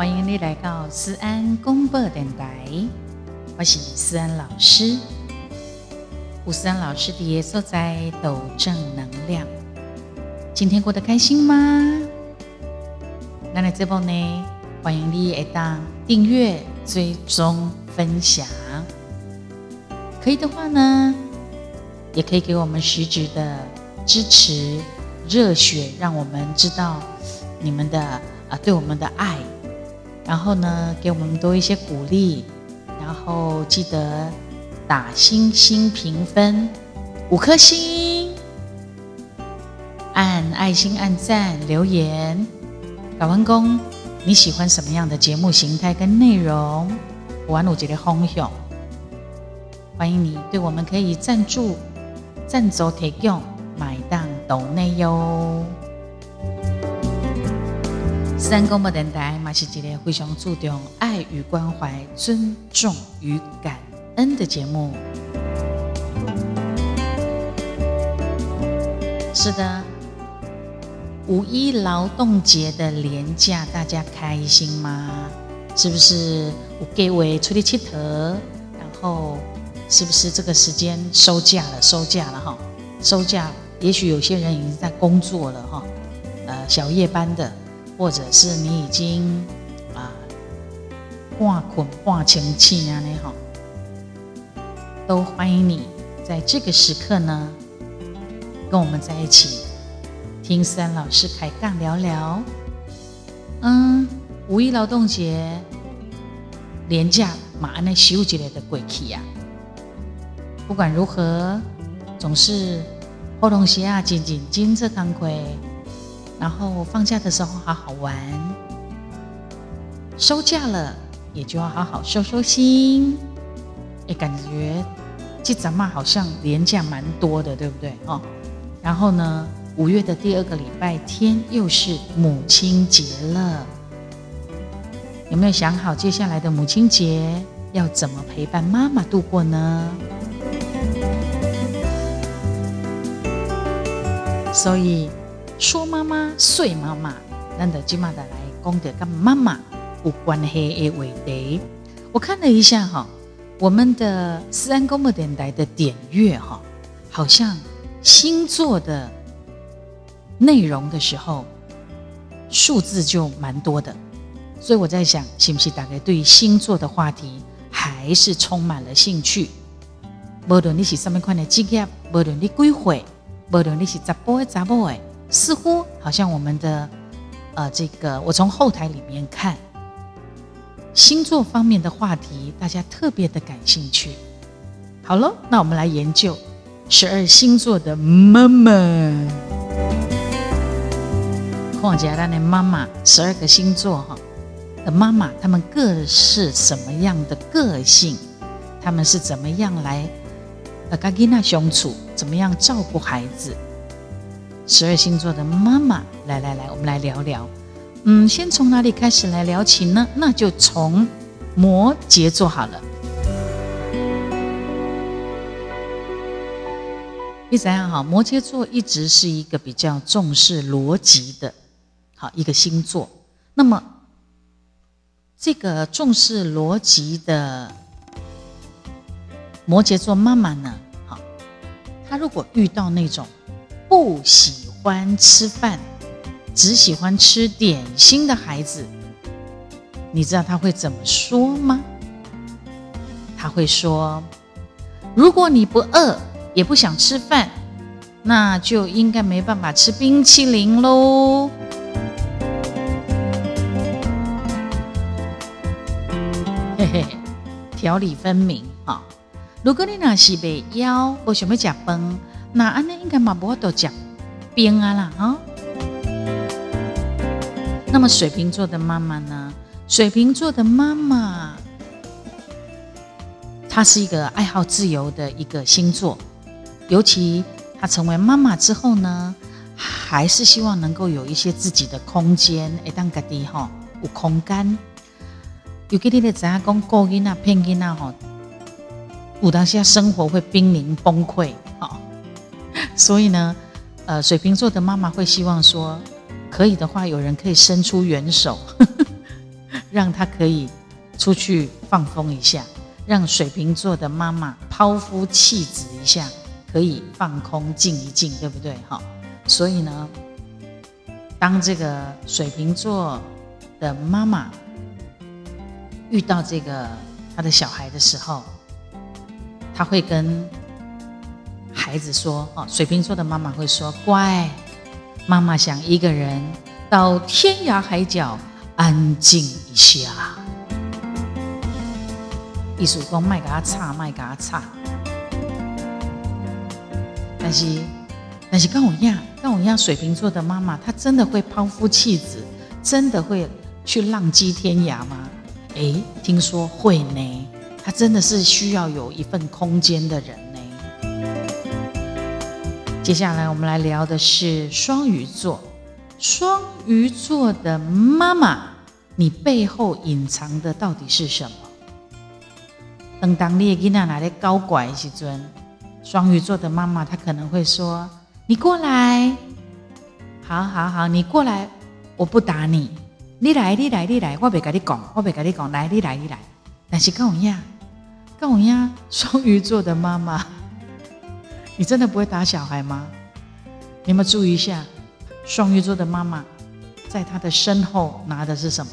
欢迎你来到思安公播电台，我是思安老师。吴思安老师的所在抖正能量，今天过得开心吗？那来这波呢？欢迎你来当订阅、追踪、分享。可以的话呢，也可以给我们实质的支持、热血，让我们知道你们的啊对我们的爱。然后呢，给我们多一些鼓励。然后记得打星星评分，五颗星，按爱心、按赞、留言。搞完工，你喜欢什么样的节目形态跟内容？我玩我觉得轰响。欢迎你对我们可以赞助、赞助提供、买单抖内哟。三公播电台嘛是一个非常注重爱与关怀、尊重与感恩的节目。是的，五一劳动节的连假，大家开心吗？是不是我给位出去佚佗？然后是不是这个时间收假了？收假了哈，收假。也许有些人已经在工作了哈，呃，小夜班的。或者是你已经啊挂捆挂情气啊，你好，都欢迎你在这个时刻呢，跟我们在一起听三老师开杠聊聊。嗯，五一劳动节廉价马上来休起来的鬼气呀！不管如何，总是活动些啊，紧紧紧着钢盔。然后放假的时候好好玩，收假了也就要好好收收心。哎，感觉这咱们好像年假蛮多的，对不对？哦，然后呢，五月的第二个礼拜天又是母亲节了，有没有想好接下来的母亲节要怎么陪伴妈妈度过呢？所以。说妈妈，睡妈妈，难得今嘛的来讲的跟妈妈有关系的话题。我看了一下哈，我们的思安公播电台的点阅哈，好像星座的内容的时候，数字就蛮多的。所以我在想，是不是大概对于星座的话题还是充满了兴趣？无论你是什么款的职业，无论你几岁，无论你是查甫的查某的。似乎好像我们的呃，这个我从后台里面看星座方面的话题，大家特别的感兴趣。好了，那我们来研究十二星座的妈妈。况且他的妈妈，十二个星座哈的妈妈，他们各是什么样的个性？他们是怎么样来呃跟吉娜相处？怎么样照顾孩子？十二星座的妈妈，来来来，我们来聊聊。嗯，先从哪里开始来聊起呢？那就从摩羯座好了。你怎样好？摩羯座一直是一个比较重视逻辑的，好一个星座。那么，这个重视逻辑的摩羯座妈妈呢？好，她如果遇到那种。不喜欢吃饭，只喜欢吃点心的孩子，你知道他会怎么说吗？他会说：“如果你不饿，也不想吃饭，那就应该没办法吃冰淇淋喽。”嘿嘿，条理分明啊！如果你那是被腰，我想要吃饭。那安尼应该嘛无多讲冰啊啦哈。那么水瓶座的妈妈呢？水瓶座的妈妈，她是一个爱好自由的一个星座，尤其她成为妈妈之后呢，还是希望能够有一些自己的空间，会当家己哈有空间。尤其你的怎样讲顾囡仔、骗囡仔哈，有当下生活会濒临崩溃。所以呢，呃，水瓶座的妈妈会希望说，可以的话，有人可以伸出援手，让他可以出去放风一下，让水瓶座的妈妈抛夫弃子一下，可以放空静一静，对不对？哈，所以呢，当这个水瓶座的妈妈遇到这个他的小孩的时候，他会跟孩子说：“哦，水瓶座的妈妈会说，乖，妈妈想一个人到天涯海角。”安静一下，意思讲卖给他差，卖给他差。但是，但是跟我一样，跟我一样，水瓶座的妈妈，她真的会抛夫弃子，真的会去浪迹天涯吗？诶，听说会呢。她真的是需要有一份空间的人。接下来我们来聊的是双鱼座，双鱼座的妈妈。你背后隐藏的到底是什么？等当你的囡仔来咧搞怪时阵，双鱼座的妈妈她可能会说：“你过来，好好好，你过来，我不打你。你来，你来，你来，我别跟你讲，我别跟你讲，来，你来，你来。但是跟我一样，跟我一样，双鱼座的妈妈，你真的不会打小孩吗？你们注意一下，双鱼座的妈妈在她的身后拿的是什么？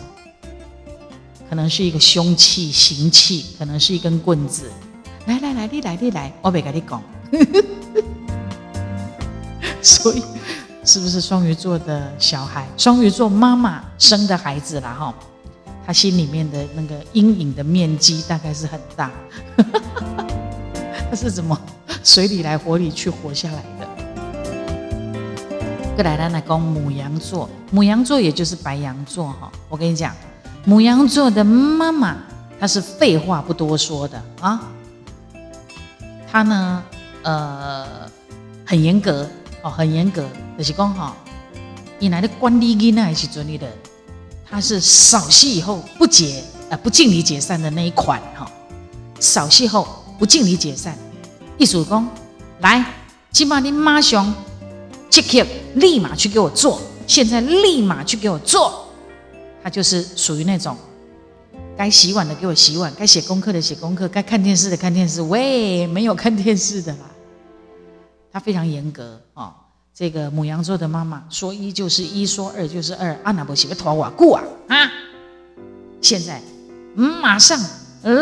可能是一个凶器、刑器，可能是一根棍子。来来来，你来你来，我别跟你讲。所以，是不是双鱼座的小孩？双鱼座妈妈生的孩子啦，哈，他心里面的那个阴影的面积大概是很大。他是怎么水里来火里去活下来的？格莱兰来讲母羊座，母羊座也就是白羊座，哈，我跟你讲。母羊座的妈妈，她是废话不多说的啊。她呢，呃，很严格哦，很严格。就是讲哈，你来的管理囡仔是准你的，她是扫戏以后不解呃不敬礼解散的那一款哈。扫戏后不敬礼解散，一主公来，请把你马上 check it，立马去给我做，现在立马去给我做。他就是属于那种，该洗碗的给我洗碗，该写功课的写功课，该看电视的看电视。喂，没有看电视的啦。他非常严格哦。这个母羊座的妈妈说一就是一，说二就是二。阿那伯喜不拖瓦固啊啊！现在马上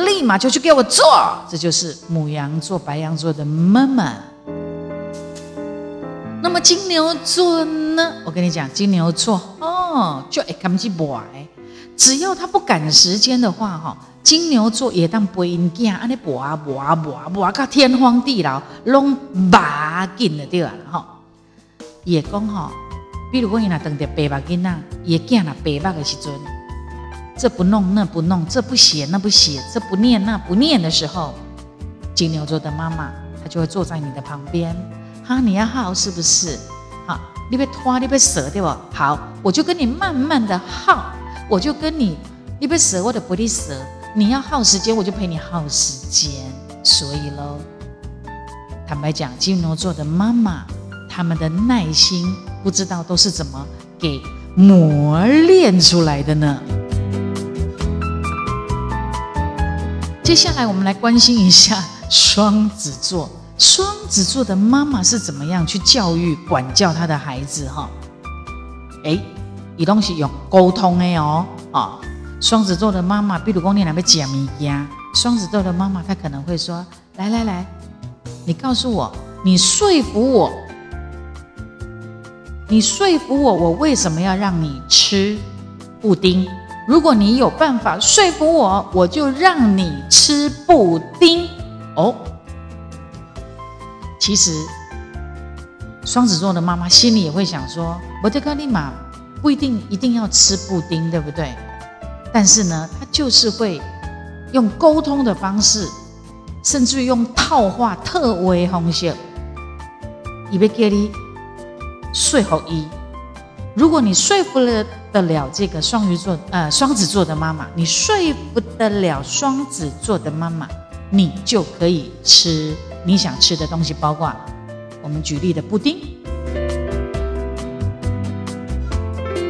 立马就去给我做。这就是母羊座、白羊座的妈妈。那么金牛座呢？我跟你讲，金牛座哦，就爱看起不只要他不赶时间的话，哈，金牛座也当背因囝，安尼磨啊磨啊磨啊磨到天荒地老，拢把紧了对啊，哈。也讲哈，比如讲伊若等着白目囡仔，也囝若白目的时阵，这不弄那不弄，这不写那不写，这不念那不念的时候，金牛座的妈妈她就会坐在你的旁边，哈，你要耗是不是？好，你别拖，你别舍对不？好，我就跟你慢慢的耗。我就跟你，你别舍我的不离舍，你要耗时间，我就陪你耗时间。所以喽，坦白讲，金牛座的妈妈，他们的耐心不知道都是怎么给磨练出来的呢？接下来我们来关心一下双子座，双子座的妈妈是怎么样去教育、管教他的孩子？哈，哎。伊拢是用沟通的哦，啊，双子座的妈妈，比如讲你那边讲物件，双子座的妈妈她可能会说：来来来，你告诉我，你说服我，你说服我，我为什么要让你吃布丁？如果你有办法说服我，我就让你吃布丁。哦，其实双子座的妈妈心里也会想说：我这个立马。不一定一定要吃布丁，对不对？但是呢，她就是会用沟通的方式，甚至用套话、特威方式，以为给你说服一。如果你说服了得了这个双鱼座呃双子座的妈妈，你说服得了双子座的妈妈，你就可以吃你想吃的东西，包括我们举例的布丁。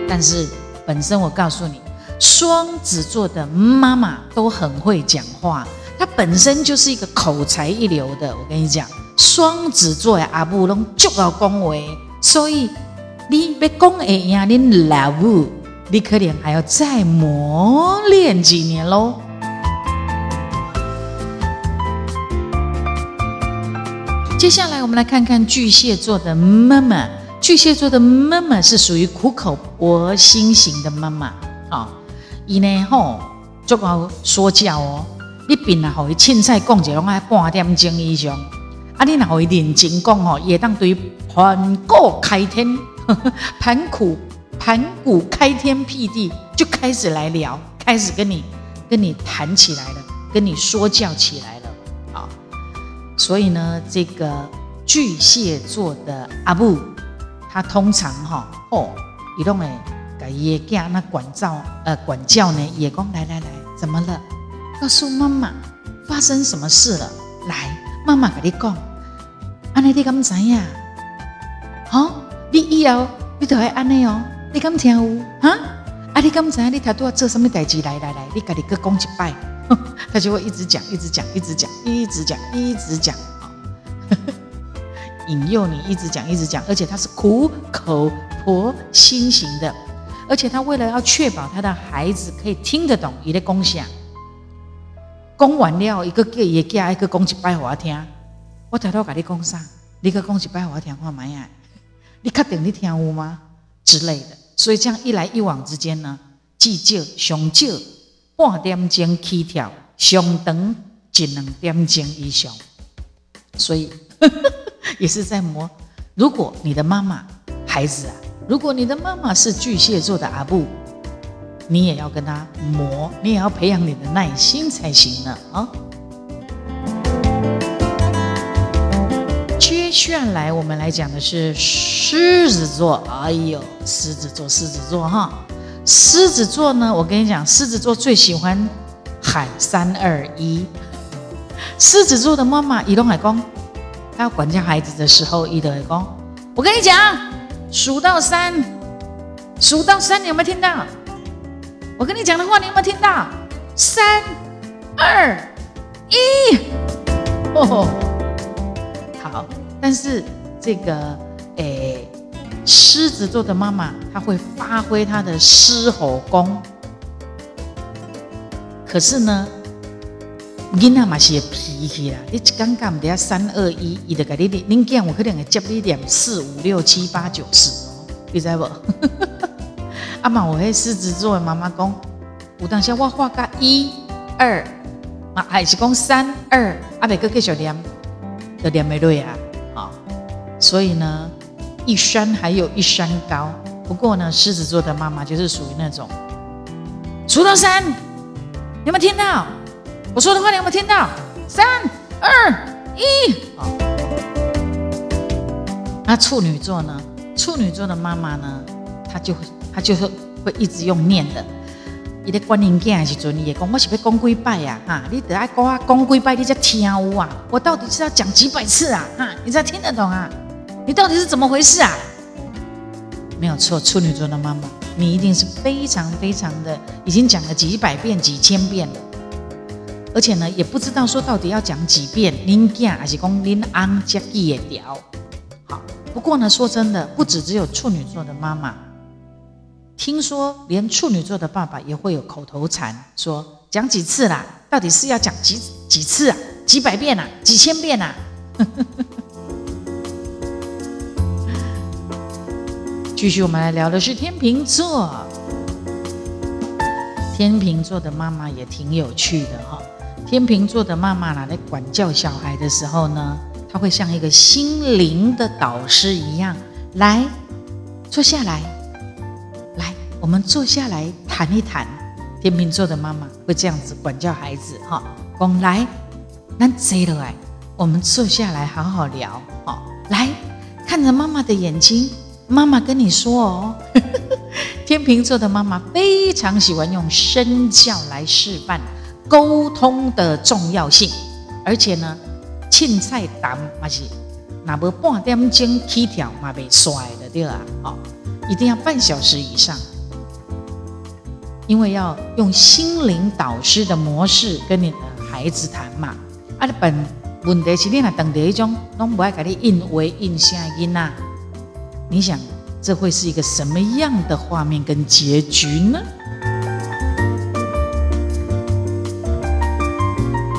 但是本身我告诉你，双子座的妈妈都很会讲话，她本身就是一个口才一流的。我跟你讲，双子座的阿布拢足够恭维，所以你要讲会赢恁老母，你可能还要再磨练几年喽。接下来，我们来看看巨蟹座的妈妈。巨蟹座的妈妈是属于苦口婆心型的妈妈，啊，伊呢吼，足够说教哦。你平啊，互伊凊彩讲者拢爱半点钟以上，啊，你若互伊认真讲吼，也当对盘古开天，盘古盘古开天辟地，就开始来聊，开始跟你跟你谈起来了，跟你说教起来了，啊，所以呢，这个巨蟹座的阿布。他通常哈哦，移动诶，给爷家那管教呃管教呢，也讲来来来，怎么了？告诉妈妈发生什么事了？来，妈妈给你讲，安尼你敢知呀？好，你以后你都会安尼哦，你敢听有？哈？啊，你敢知？你他都要做什么代志？来来来，你家己各讲一拜，他就会一直讲，一直讲，一直讲，一直讲，一直讲。引诱你一直讲一直讲，而且他是苦口婆心型的，而且他为了要确保他的孩子可以听得懂，伊的共享，讲完了一个个也叫一个讲一摆我听，我偷偷跟你讲啥，你个讲一摆我听看买呀，你确定你听有吗？之类的，所以这样一来一往之间呢，至少上少半点钟起跳，上长一两点钟以上，所以。也是在磨。如果你的妈妈，孩子啊，如果你的妈妈是巨蟹座的阿布，你也要跟他磨，你也要培养你的耐心才行呢啊。下来我们来讲的是狮子座。哎呦，狮子座，狮子座哈，狮子座呢，我跟你讲，狮子座最喜欢喊三二一。狮子座的妈妈，移动海光。他要管教孩子的时候，伊德会讲：“我跟你讲，数到三，数到三，你有没有听到？我跟你讲的话，你有没有听到？三、二、一。哦，好。但是这个诶，狮子座的妈妈，她会发挥她的狮吼功。可是呢？”囡仔嘛是脾气啦，你一讲讲唔得三二一，伊就甲你你恁囝我可能会接你点四五六七八九十哦，你知无？阿 妈，我迄狮子座的妈妈讲，有当时我画个一二，嘛还是讲三二，阿伯哥继续念，就念没对啊，所以呢，一山还有一山高。不过呢，狮子座的妈妈就是属于那种，数到三，有没有听到？我说的话你有没有听到？三二一，好。那处女座呢？处女座的妈妈呢？她就她就是会一直用念的。伊在观音经的时阵，伊也讲我是要讲几拜呀？哈，你得爱讲啊，讲几拜你才听有啊？我到底是要讲几百次啊？哈，你才听得懂啊？你到底是怎么回事啊？没有错，处女座的妈妈，你一定是非常非常的，已经讲了几百遍、几千遍了。而且呢，也不知道说到底要讲几遍，您囝还是讲您安才记得掉。好，不过呢，说真的，不止只有处女座的妈妈，听说连处女座的爸爸也会有口头禅，说讲几次啦？到底是要讲几几次啊？几百遍啊？几千遍啊？继续，我们来聊的是天秤座。天秤座的妈妈也挺有趣的哈。天秤座的妈妈呢，在管教小孩的时候呢，她会像一个心灵的导师一样，来坐下来，来，我们坐下来谈一谈。天秤座的妈妈会这样子管教孩子，哈，讲来，那坐了来，我们坐下来好好聊，哈，来看着妈妈的眼睛，妈妈跟你说哦，天秤座的妈妈非常喜欢用身教来示范。沟通的重要性，而且呢，凊彩谈嘛是，那无半点钟起跳嘛被甩的对啊，哦，一定要半小时以上。因为要用心灵导师的模式跟你的孩子谈嘛。啊，本问题是你若等的一种，拢不爱给你印为印声音呐。你想，这会是一个什么样的画面跟结局呢？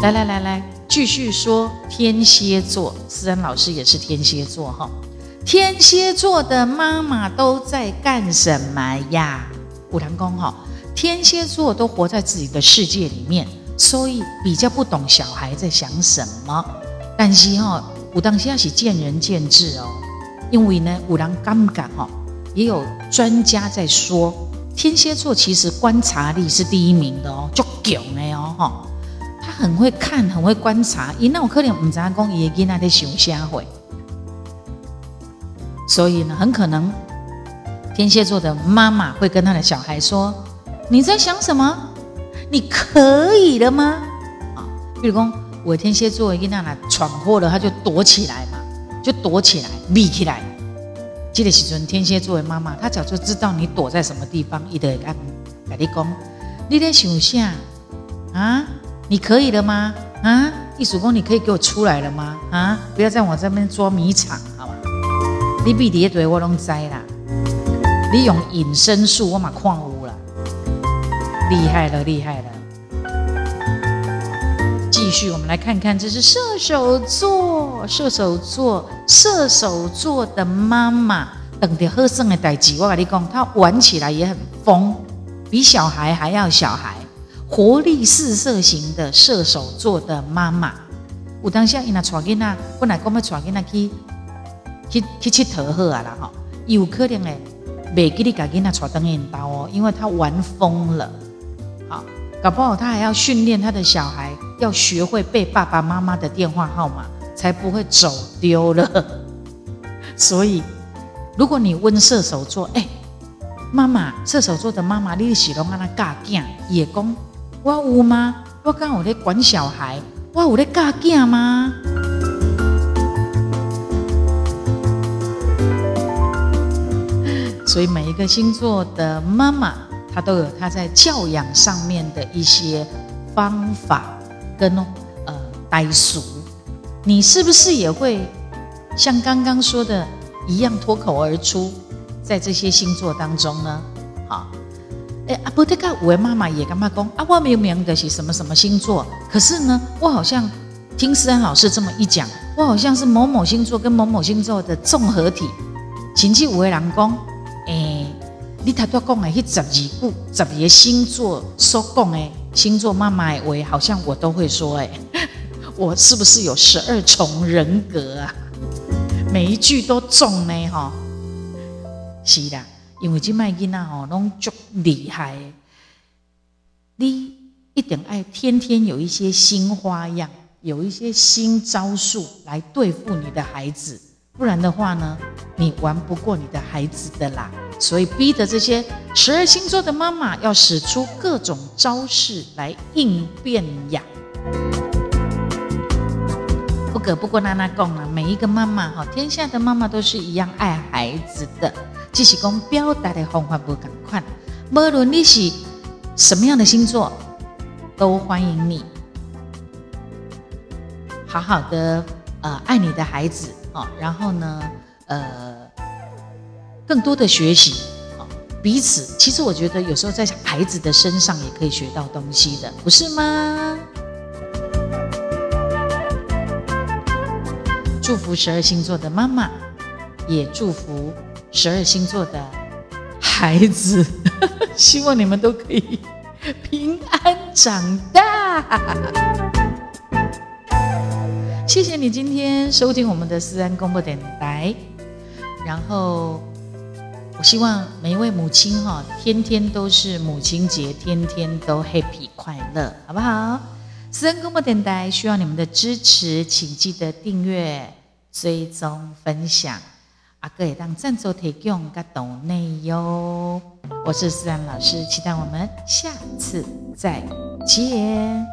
来来来来，继续说天蝎座，思恩老师也是天蝎座哈。天蝎座的妈妈都在干什么呀？五堂公哈，天蝎座都活在自己的世界里面，所以比较不懂小孩在想什么。但是哈，武当现在是见仁见智哦，因为呢，五郎刚敢哈，也有专家在说，天蝎座其实观察力是第一名的哦，就囧的哦哈。他很会看，很会观察。伊那我可能唔知讲伊的囡仔在想啥会，所以呢，很可能天蝎座的妈妈会跟他的小孩说：“你在想什么？你可以了吗？”啊，比如讲，我天蝎座的囡仔来闯祸了，他就躲起来，就躲起来，避起来。这个时阵，天蝎座的妈妈，她早就知道你躲在什么地方，伊就会跟你讲：“你在想啥啊？”你可以了吗？啊，艺术工，你可以给我出来了吗？啊，不要在我这边捉迷藏，好吗？你比蝶对我拢知啦，你用隐身术我嘛矿物了，厉害了，厉害了。继续，我们来看看，这是射手座，射手座，射手座的妈妈等着喝剩的代志，我跟你讲，他玩起来也很疯，比小孩还要小孩。活力四射型的射手座的妈妈，有当下伊那带囡仔，本来讲要带囡仔去去去佚佗好啊啦吼，有可能诶，未给你家囡仔带登引刀哦，因为他玩疯了，好，搞不好他还要训练他的小孩，要学会背爸爸妈妈的电话号码，才不会走丢了。所以，如果你问射手座，哎，妈妈，射手座的妈妈，你是拢安那教囝，也讲。我有吗？我刚我在管小孩，我有在教囝吗？所以每一个星座的妈妈，她都有她在教养上面的一些方法跟呃代数。你是不是也会像刚刚说的一样脱口而出，在这些星座当中呢？好。哎，阿波特卡，我的妈妈也干嘛讲？啊，我明明的是什么什么星座，可是呢，我好像听思安老师这么一讲，我好像是某某星座跟某某星座的综合体。甚至有的人讲，哎，你头拄讲的迄十二句、十二个星座所讲的星座妈妈的话，好像我都会说，哎，我是不是有十二重人格啊？每一句都中呢，哈，是的。因为这卖囡仔吼，拢足厉害，你一定爱天天有一些新花样，有一些新招数来对付你的孩子，不然的话呢，你玩不过你的孩子的啦。所以逼得这些十二星座的妈妈要使出各种招式来应变呀。不可不过娜娜讲了，每一个妈妈哈，天下的妈妈都是一样爱孩子的。只是讲表达的方法不赶快，无论你是什么样的星座，都欢迎你，好好的呃爱你的孩子啊，然后呢呃更多的学习啊，彼此其实我觉得有时候在孩子的身上也可以学到东西的，不是吗？祝福十二星座的妈妈，也祝福。十二星座的孩子，希望你们都可以平安长大。谢谢你今天收听我们的私安公播电台。然后，我希望每一位母亲哈，天天都是母亲节，天天都 happy 快乐，好不好？私安公播电台需要你们的支持，请记得订阅、追踪、分享。阿哥也当赞助提供个懂内哟，我是思然老师，期待我们下次再见。